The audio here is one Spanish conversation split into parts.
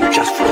Just for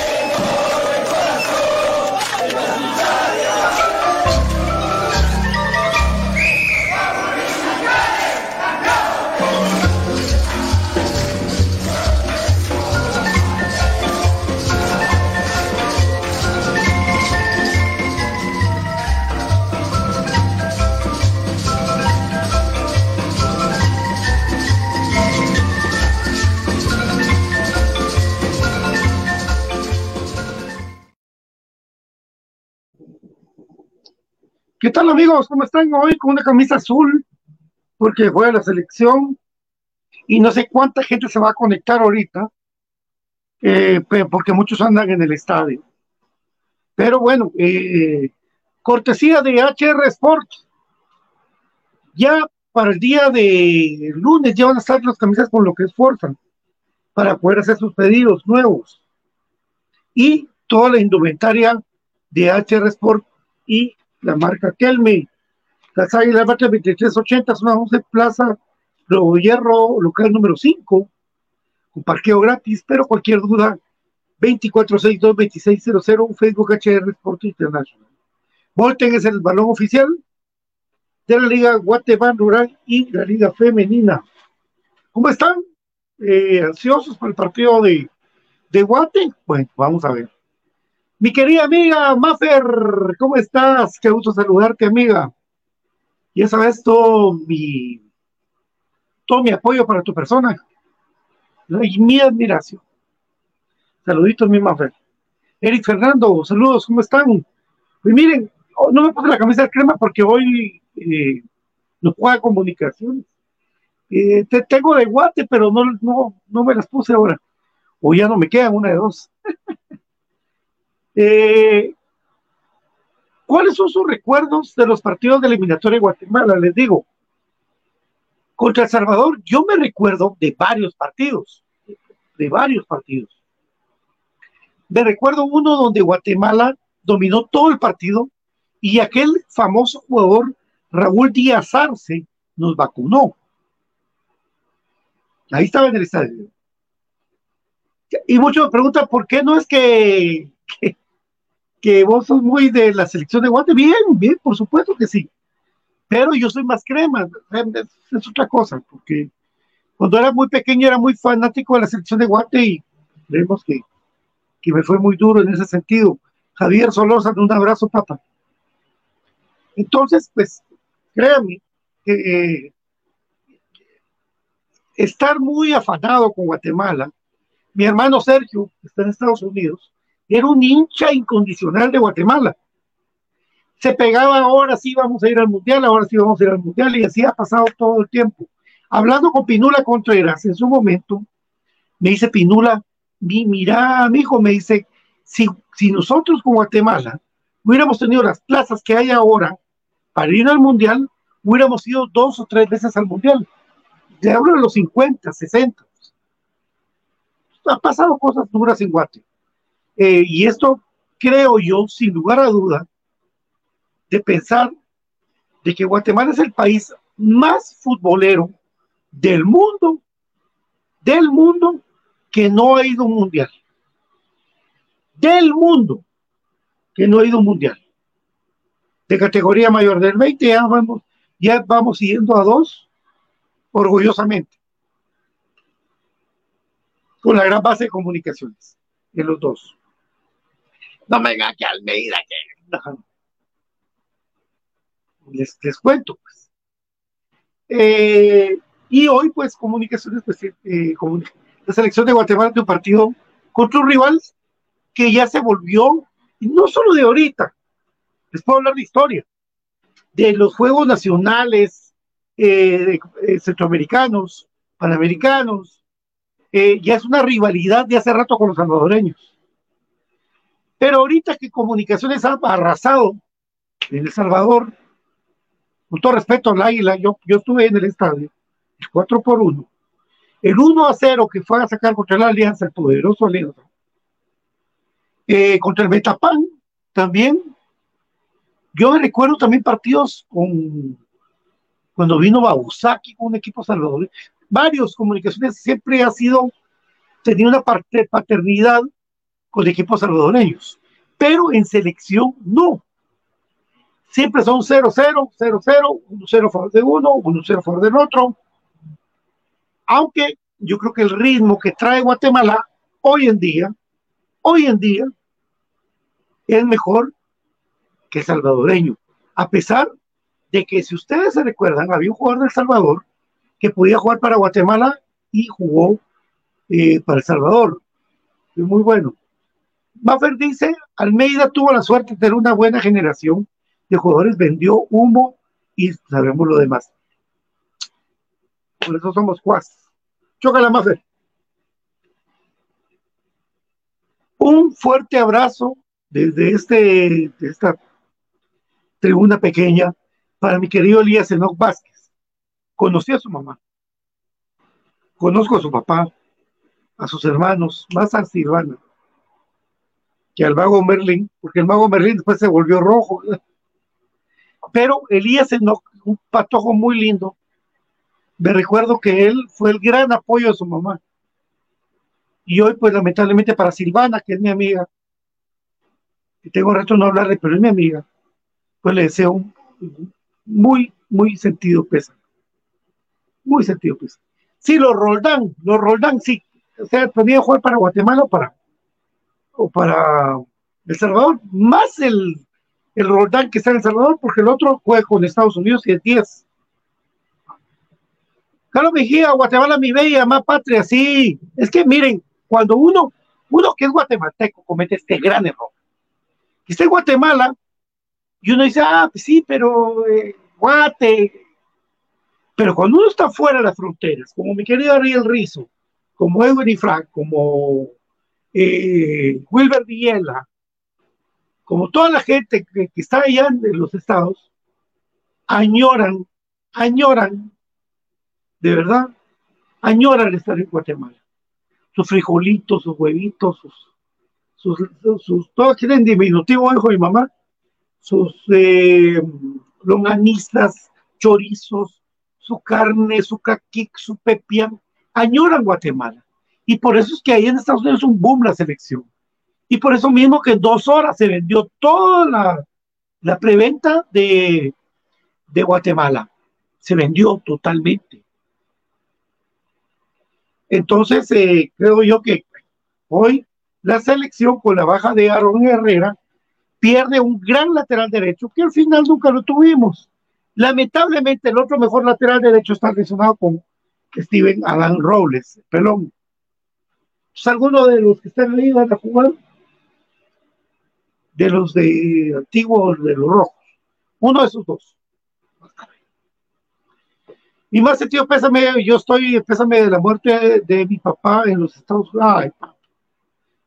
¿Qué tal amigos? ¿Cómo están hoy con una camisa azul? Porque fue la selección y no sé cuánta gente se va a conectar ahorita, eh, porque muchos andan en el estadio. Pero bueno, eh, cortesía de HR Sports. Ya para el día de lunes ya van a estar las camisas con lo que es Forza, para poder hacer sus pedidos nuevos. Y toda la indumentaria de HR Sport y la marca Kelme. Las Águilas Marca 2380, una 11 Plaza, Nuevo Hierro, local número 5, con parqueo gratis, pero cualquier duda, 2462-2600, Facebook HR Sport International. Volten es el balón oficial de la Liga Guatemala Rural y la Liga Femenina. ¿Cómo están? Eh, ¿Ansiosos para el partido de, de Guate? Bueno, vamos a ver. Mi querida amiga Maffer, ¿cómo estás? Qué gusto saludarte, amiga. Ya sabes todo mi, todo mi apoyo para tu persona y mi admiración. Saluditos, mi Mafer. Eric Fernando, saludos, ¿cómo están? Pues miren, oh, no me puse la camisa de crema porque hoy eh, no puedo comunicaciones. Eh, te tengo de guate, pero no, no, no me las puse ahora. O ya no me quedan, una de dos. eh, ¿Cuáles son sus recuerdos de los partidos de eliminatoria de Guatemala? Les digo, contra El Salvador, yo me recuerdo de varios partidos, de varios partidos. Me recuerdo uno donde Guatemala dominó todo el partido y aquel famoso jugador Raúl Díaz Arce nos vacunó. Ahí estaba en el estadio. Y muchos me preguntan, ¿por qué no es que, que, vos sos muy de la selección de Guate. Bien, bien, por supuesto que sí. Pero yo soy más crema, es, otra cosa, porque cuando era muy pequeño era muy fanático de la selección de Guate y creemos que, que me fue muy duro en ese sentido. Javier Solosa, un abrazo, papá. Entonces, pues, créame que eh, estar muy afanado con Guatemala, mi hermano Sergio, que está en Estados Unidos, era un hincha incondicional de Guatemala. Se pegaba ahora sí vamos a ir al mundial, ahora sí vamos a ir al mundial, y así ha pasado todo el tiempo. Hablando con Pinula Contreras en su momento, me dice Pinula, mi, mira, amigo, me dice, si, si nosotros con Guatemala hubiéramos tenido las plazas que hay ahora para ir al mundial, hubiéramos ido dos o tres veces al mundial. De hablo de los 50, 60. Ha pasado cosas duras en Guatemala. Eh, y esto creo yo, sin lugar a duda, de pensar de que Guatemala es el país más futbolero del mundo, del mundo, que no ha ido un mundial. Del mundo, que no ha ido un mundial. De categoría mayor del 20, ya vamos, ya vamos siguiendo a dos, orgullosamente. Con la gran base de comunicaciones, en los dos. No me venga que Almeida, que. Les, les, cuento, pues. Eh, y hoy, pues, comunicaciones, pues, eh, la selección de Guatemala de un partido contra un rival que ya se volvió, y no solo de ahorita, les puedo hablar de historia, de los Juegos Nacionales eh, centroamericanos, panamericanos, ya es una rivalidad de hace rato con los salvadoreños. Pero ahorita que Comunicaciones ha arrasado en El Salvador, con todo respeto al Águila, yo, yo estuve en el estadio, el 4 por 1, el 1 a 0 que fue a sacar contra la Alianza, el poderoso Alianza, eh, contra el Metapan también. Yo me recuerdo también partidos con cuando vino Babusaki con un equipo salvador. Varios comunicaciones siempre ha sido, tenía una parte, paternidad con equipos salvadoreños, pero en selección no. Siempre son 0-0, 0-0, 1-0 a favor de uno, 1-0 a favor del otro. Aunque yo creo que el ritmo que trae Guatemala hoy en día, hoy en día, es mejor que el salvadoreño. A pesar de que, si ustedes se recuerdan, había un jugador del Salvador que podía jugar para Guatemala y jugó eh, para El Salvador. Es muy bueno. Buffer dice, Almeida tuvo la suerte de tener una buena generación de jugadores, vendió humo y sabemos lo demás. Por eso somos cuas. Chócala, Maffer. Un fuerte abrazo desde este, esta tribuna pequeña para mi querido Elías Enoch Vázquez. Conocí a su mamá. Conozco a su papá, a sus hermanos, más a Silvana que al mago Merlin, porque el mago Merlin después se volvió rojo. Pero Elías un patojo muy lindo. Me recuerdo que él fue el gran apoyo de su mamá. Y hoy, pues lamentablemente para Silvana, que es mi amiga, que tengo rato no hablarle, pero es mi amiga, pues le deseo un muy, muy sentido pesa. Muy sentido pesa. Sí, los Roldán, los Roldán, sí. O sea, podía jugar para Guatemala o para, o para El Salvador, más el, el Roldán que está en El Salvador, porque el otro juega con Estados Unidos y es 10. Carlos Mejía, Guatemala, mi bella, más patria, sí. Es que miren, cuando uno, uno que es guatemalteco comete este gran error. Que está en Guatemala y uno dice, ah, pues sí, pero eh, Guate. Pero cuando uno está fuera de las fronteras, como mi querido Ariel Rizo, como Edwin y Frank, como eh, Wilber Villela, como toda la gente que, está allá en los estados, añoran, añoran, de verdad, añoran estar en Guatemala. Sus frijolitos, sus huevitos, sus, sus, todos tienen diminutivo, hijo de mi mamá, sus eh, longanistas, chorizos, su carne, su caquic, su pepián, añoran Guatemala. Y por eso es que ahí en Estados Unidos es un boom la selección. Y por eso mismo que en dos horas se vendió toda la, la preventa de, de Guatemala. Se vendió totalmente. Entonces, eh, creo yo que hoy la selección con la baja de Aaron Herrera pierde un gran lateral derecho que al final nunca lo tuvimos. Lamentablemente, el otro mejor lateral derecho está relacionado con Steven Alan Robles, pelón. Pues, ¿Alguno de los que están ahí van a jugar? De los de antiguos, de los rojos. Uno de esos dos. Y más sentido, pésame, yo estoy, pésame de la muerte de, mi papá en los Estados Unidos. Ay.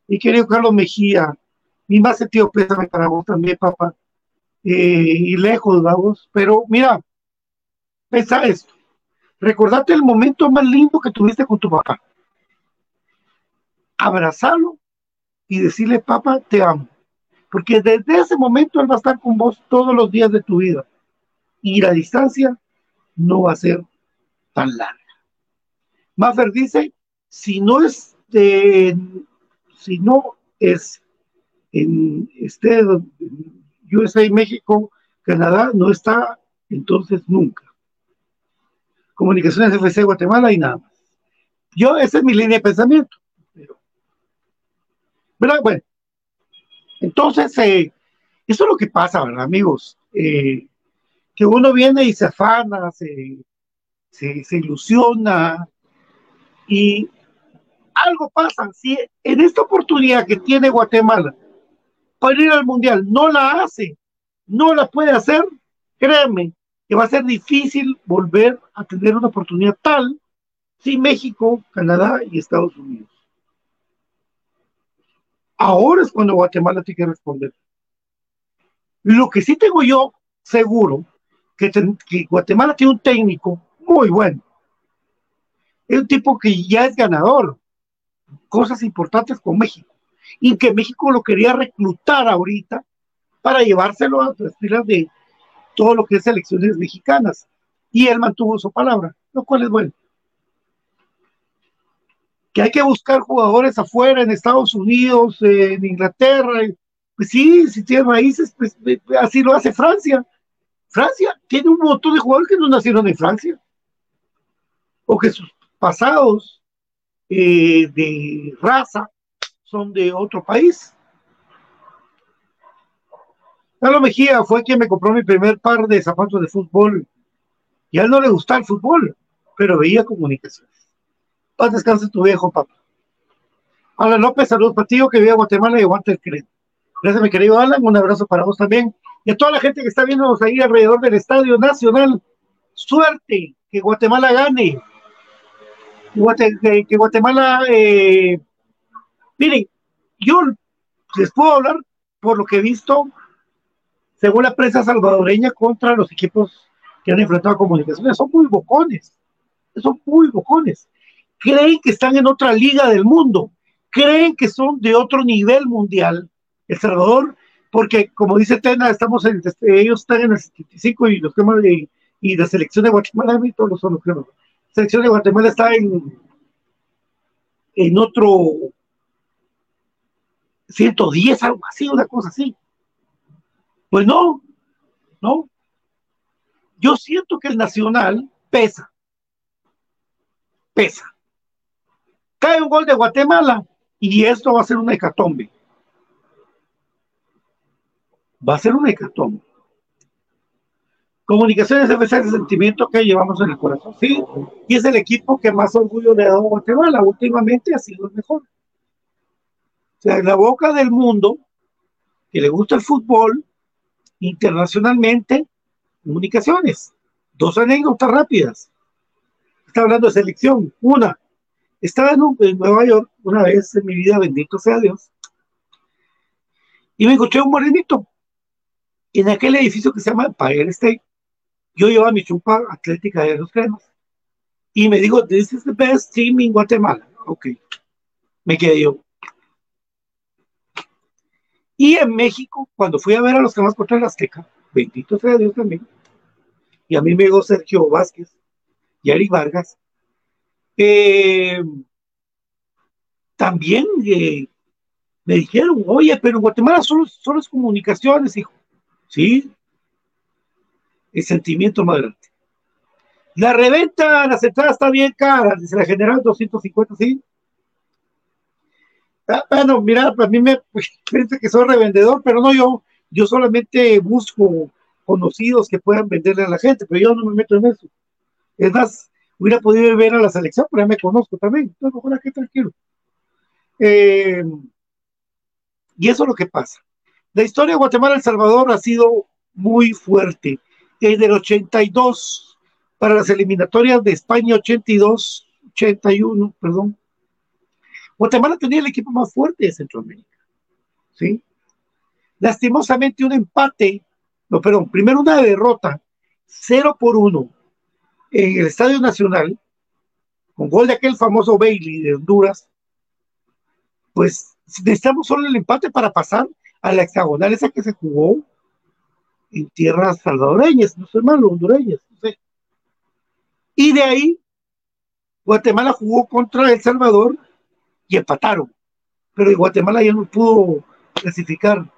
Y querido Carlos Mejía, mi más sentido pésame para vos también, papá. Eh, y lejos, vamos. Pero mira, pesa esto. Recordate el momento más lindo que tuviste con tu papá. Abrazarlo y decirle, papá, te amo. Porque desde ese momento él va a estar con vos todos los días de tu vida. Y la distancia no va a ser tan larga. Maffer dice, si no es si no es en este USA, México, Canadá, no está entonces nunca. Comunicaciones FC Guatemala y nada más. Yo, esa es mi línea de pensamiento. Pero, Bueno, entonces, eh, eso es lo que pasa, ¿verdad, amigos? Eh, que uno viene y se afana, se, se, ilusiona y algo pasa. Si en esta oportunidad que tiene Guatemala para ir al Mundial no la hace, no la puede hacer, créanme que va a ser difícil volver a tener una oportunidad tal si México, Canadá y Estados Unidos. Ahora es cuando Guatemala tiene que responder. Lo que sí tengo yo seguro, que, que Guatemala tiene un técnico muy bueno. Es un tipo que ya es ganador, cosas importantes con México, y que México lo quería reclutar ahorita para llevárselo a las filas de todo lo que es elecciones mexicanas. Y él mantuvo su palabra, lo cual es bueno. Que hay que buscar jugadores afuera, en Estados Unidos, en Inglaterra. Pues sí, si tiene raíces, pues así lo hace Francia. Francia tiene un montón de jugadores que no nacieron en Francia o que sus pasados eh, de raza son de otro país. Carlos Mejía fue quien me compró mi primer par de zapatos de fútbol. Y a él no le gustaba el fútbol, pero veía comunicaciones. Paz descanse tu viejo, papá. Alan López, saludos para ti, que vive a Guatemala y aguanta el crédito. Gracias, mi querido Alan. Un abrazo para vos también. Y a toda la gente que está viéndonos ahí alrededor del Estadio Nacional. Suerte, que Guatemala gane que Guatemala, eh, miren, yo les puedo hablar por lo que he visto, según la prensa salvadoreña, contra los equipos que han enfrentado a comunicaciones. Son muy bocones, son muy bocones. Creen que están en otra liga del mundo, creen que son de otro nivel mundial. El Salvador, porque como dice Tena, estamos en, este, ellos están en el 75 y los temas de, y la selección de Guatemala, todos los son los temas selección de Guatemala está en, en otro 110, algo así, una cosa así. Pues no, no. Yo siento que el Nacional pesa, pesa. Cae un gol de Guatemala y esto va a ser una hecatombe. Va a ser una hecatombe. Comunicaciones debe ser el sentimiento que llevamos en el corazón, sí, y es el equipo que más orgullo le ha dado a Guatemala. Últimamente ha sido el mejor. sea, en la boca del mundo, que le gusta el fútbol, internacionalmente, comunicaciones. Dos anécdotas rápidas. Está hablando de selección. Una, estaba en, en, Nueva York una vez en mi vida, bendito sea Dios, y me encontré un morenito en aquel edificio que se llama Empire State. Yo llevaba mi chupa atlética de los cremas y me dijo, This is the best team in Guatemala. Ok, me quedé yo. Y en México, cuando fui a ver a los cremas contra el Azteca, bendito sea Dios también, y a mí me llegó Sergio Vázquez y Eric Vargas, eh, también eh, me dijeron, oye, pero en Guatemala solo, solo es comunicaciones, hijo. Sí, el sentimiento más grande. La reventa, la entradas está bien cara, dice la general 250, sí. Ah, bueno, mira, a mí me parece que soy revendedor, pero no yo, yo solamente busco conocidos que puedan venderle a la gente, pero yo no me meto en eso. Es más, hubiera podido ver a la selección, pero ya me conozco también, entonces mejor aquí tranquilo. Eh, y eso es lo que pasa. La historia de Guatemala-El Salvador ha sido muy fuerte. En el 82, para las eliminatorias de España 82, 81, perdón, Guatemala tenía el equipo más fuerte de Centroamérica. ¿sí? Lastimosamente un empate, no, perdón, primero una derrota, 0 por 1 en el Estadio Nacional, con gol de aquel famoso Bailey de Honduras, pues necesitamos solo el empate para pasar a la hexagonal esa que se jugó en tierras salvadoreñas, no sé malo, hondureñas, no sé. Y de ahí, Guatemala jugó contra El Salvador y empataron. Pero Guatemala ya no pudo clasificar.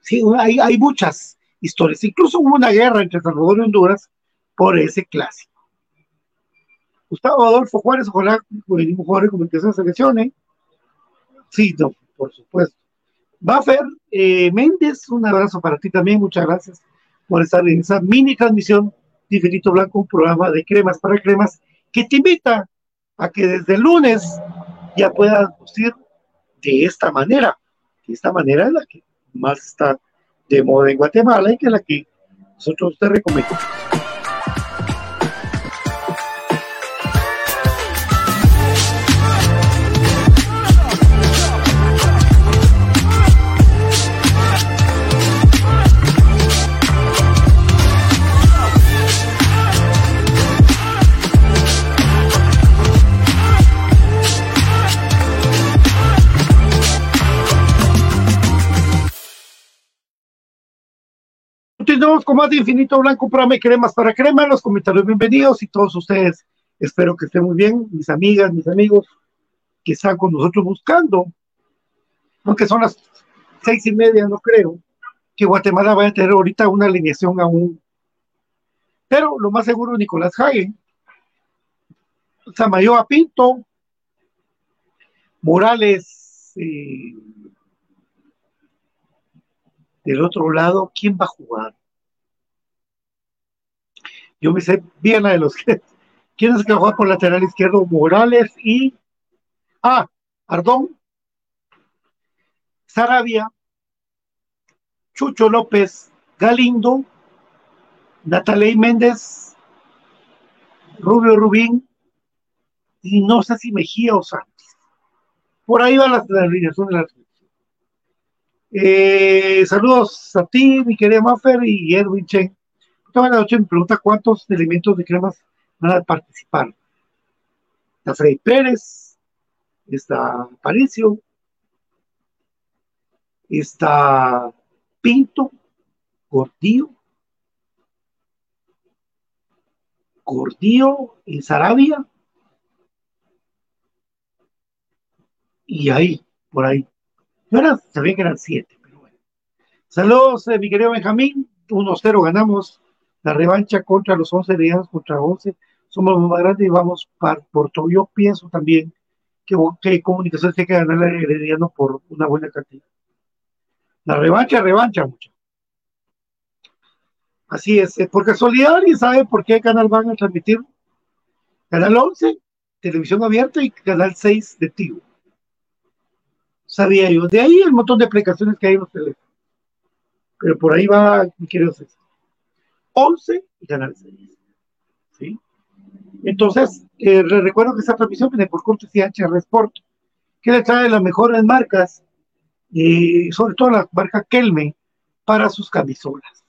Sí, hay, hay muchas historias. Incluso hubo una guerra entre Salvador y Honduras por ese clásico. Gustavo Adolfo Juárez, ojalá venimos jugador de comunicación se lesione. Sí, no, por supuesto. Buffer eh, Méndez, un abrazo para ti también, muchas gracias por estar en esa mini transmisión de Infinito Blanco, un programa de cremas para cremas, que te invita a que desde el lunes ya puedas lucir de esta manera. De esta manera es la que más está de moda en Guatemala y que es la que nosotros te recomendamos. Con más de Infinito Blanco, programa cremas para crema. Los comentarios bienvenidos y todos ustedes, espero que estén muy bien, mis amigas, mis amigos que están con nosotros buscando, aunque son las seis y media, no creo, que Guatemala vaya a tener ahorita una alineación aún. Pero lo más seguro, Nicolás Hagen, Samayoa Pinto, Morales, eh, del otro lado, ¿quién va a jugar? Yo me sé bien la de los que. ¿Quién es que va a jugar por lateral izquierdo? Morales y. Ah, Ardón, Sarabia, Chucho López, Galindo, Nataley Méndez, Rubio Rubín, y no sé si Mejía o Santos. Por ahí van las alineaciones de la eh, saludos a ti, mi querida Maffer y Edwin Chen. Toda la noche me pregunta cuántos elementos de cremas van a participar. Está Freddy Pérez, está Paricio, está Pinto, Gordillo, Gordillo y Sarabia. Y ahí, por ahí. Yo sabía que eran siete, pero bueno. Saludos, eh, mi querido Benjamín. 1-0 ganamos la revancha contra los 11 días, contra 11. Somos los más grandes y vamos por todo. Yo pienso también que, que Comunicaciones tiene que ganar el Herediano por una buena cantidad. La revancha, revancha, mucho. Así es. Eh, por casualidad, ¿alguien sabe por qué canal van a transmitir? Canal 11, televisión abierta y canal 6 de Tigo. sabía yo. De ahí el montón de aplicaciones que hay en los teléfonos. Pero por ahí va, mi querido César. 11 y Canal 6. ¿Sí? Entonces, eh, recuerdo que esta transmisión viene por cortesía HR Sport, que le trae las mejores marcas, y sobre todo la marca Kelme, para sus camisolas.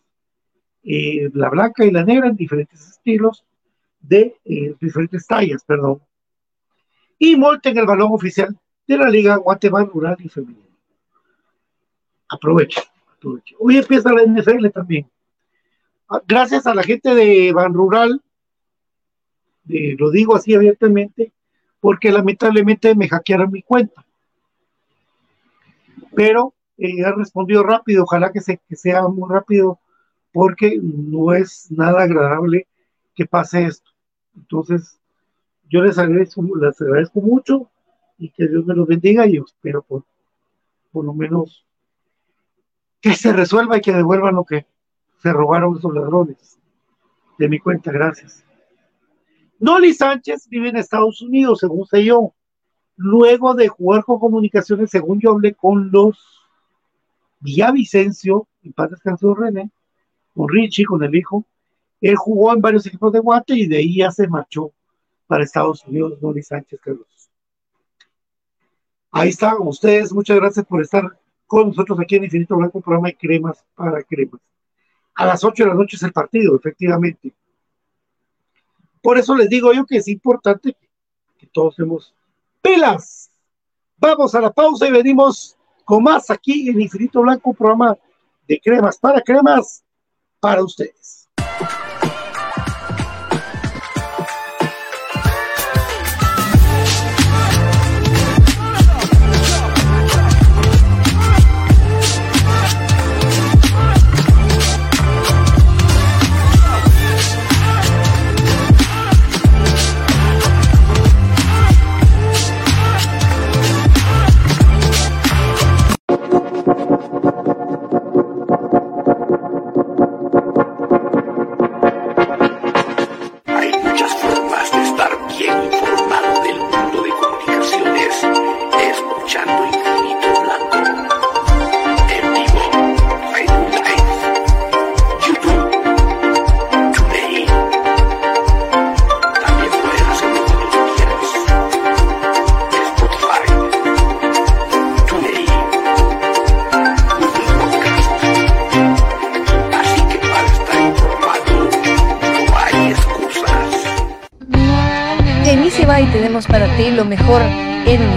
Eh, la blanca y la negra en diferentes estilos, de eh, diferentes tallas, perdón. Y Molten el balón oficial de la Liga Guatemala Rural y Femenina. Aprovechen. Hoy empieza la NFL también. Ah, gracias a la gente de Ban Rural, lo digo así abiertamente, porque lamentablemente me hackearon mi cuenta. Pero eh, ha respondido rápido, ojalá que sea muy rápido, porque no es nada agradable que pase esto. Entonces, yo les agradezco, les agradezco mucho y que Dios me los bendiga y espero por, por lo menos que se resuelva y que devuelvan lo que se robaron esos ladrones de mi cuenta, gracias. Noli Sánchez vive en Estados Unidos, según sé yo. Luego de jugar con comunicaciones, según yo hablé con los Vicencio, en paz descansó René, con Richie, con el hijo, él jugó en varios equipos de Guate y de ahí ya se marchó para Estados Unidos, Noli Sánchez Carlos. Ahí están ustedes, muchas gracias por estar con nosotros aquí en Infinito Blanco, programa de cremas para cremas. A las 8 de la noche es el partido, efectivamente. Por eso les digo yo que es importante que todos hemos pelas. Vamos a la pausa y venimos con más aquí en Infinito Blanco, programa de cremas para cremas para ustedes.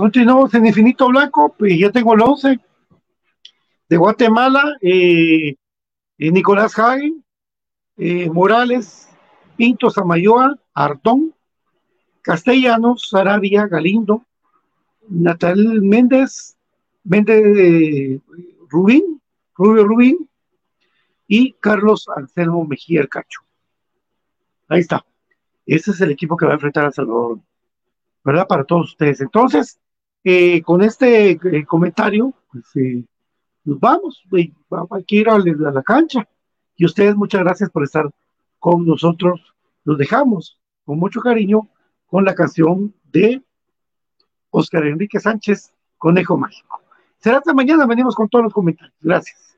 Continuamos en Infinito Blanco, pues ya tengo el 11 de Guatemala, eh, eh, Nicolás Hagen, eh, Morales, Pinto Samayoa, Artón, Castellanos, Sarabia, Galindo, Natal Méndez, Méndez Rubín, Rubio Rubín y Carlos Anselmo Mejía el Cacho. Ahí está. Ese es el equipo que va a enfrentar a Salvador, ¿verdad? Para todos ustedes. Entonces, eh, con este eh, comentario, pues eh, nos vamos, hay que ir a, la cancha. Y ustedes, muchas gracias por estar con nosotros. Los dejamos con mucho cariño con la canción de Oscar Enrique Sánchez, Conejo Mágico. Será hasta mañana, venimos con todos los comentarios. Gracias.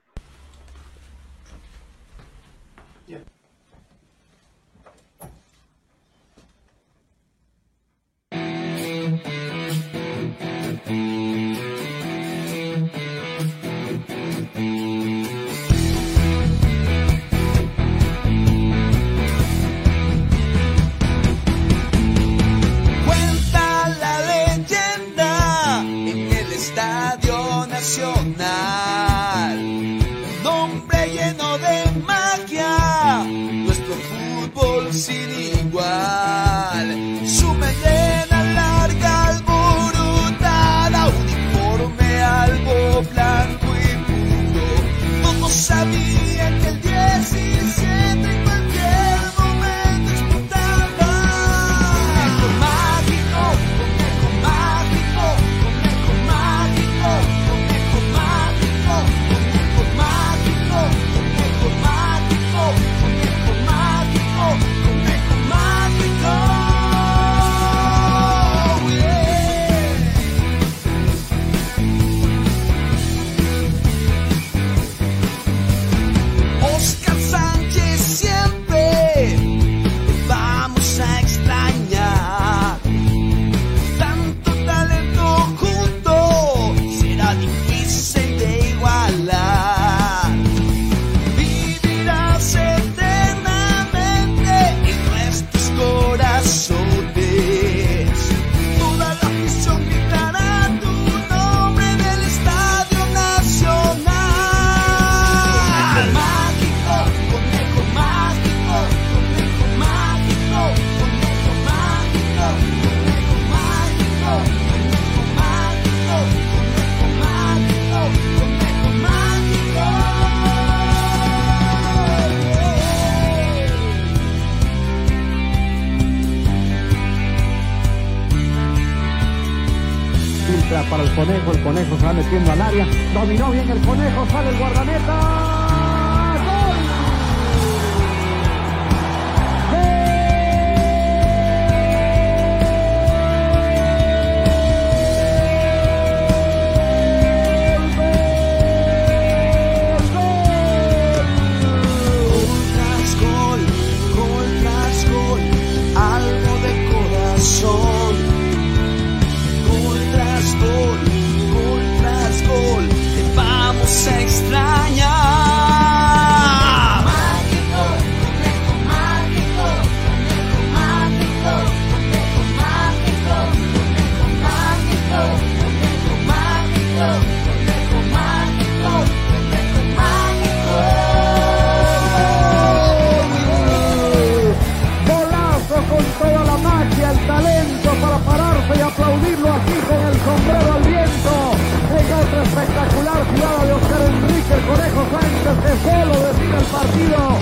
Dominó bien el conejo, sale el guardameta. Partido.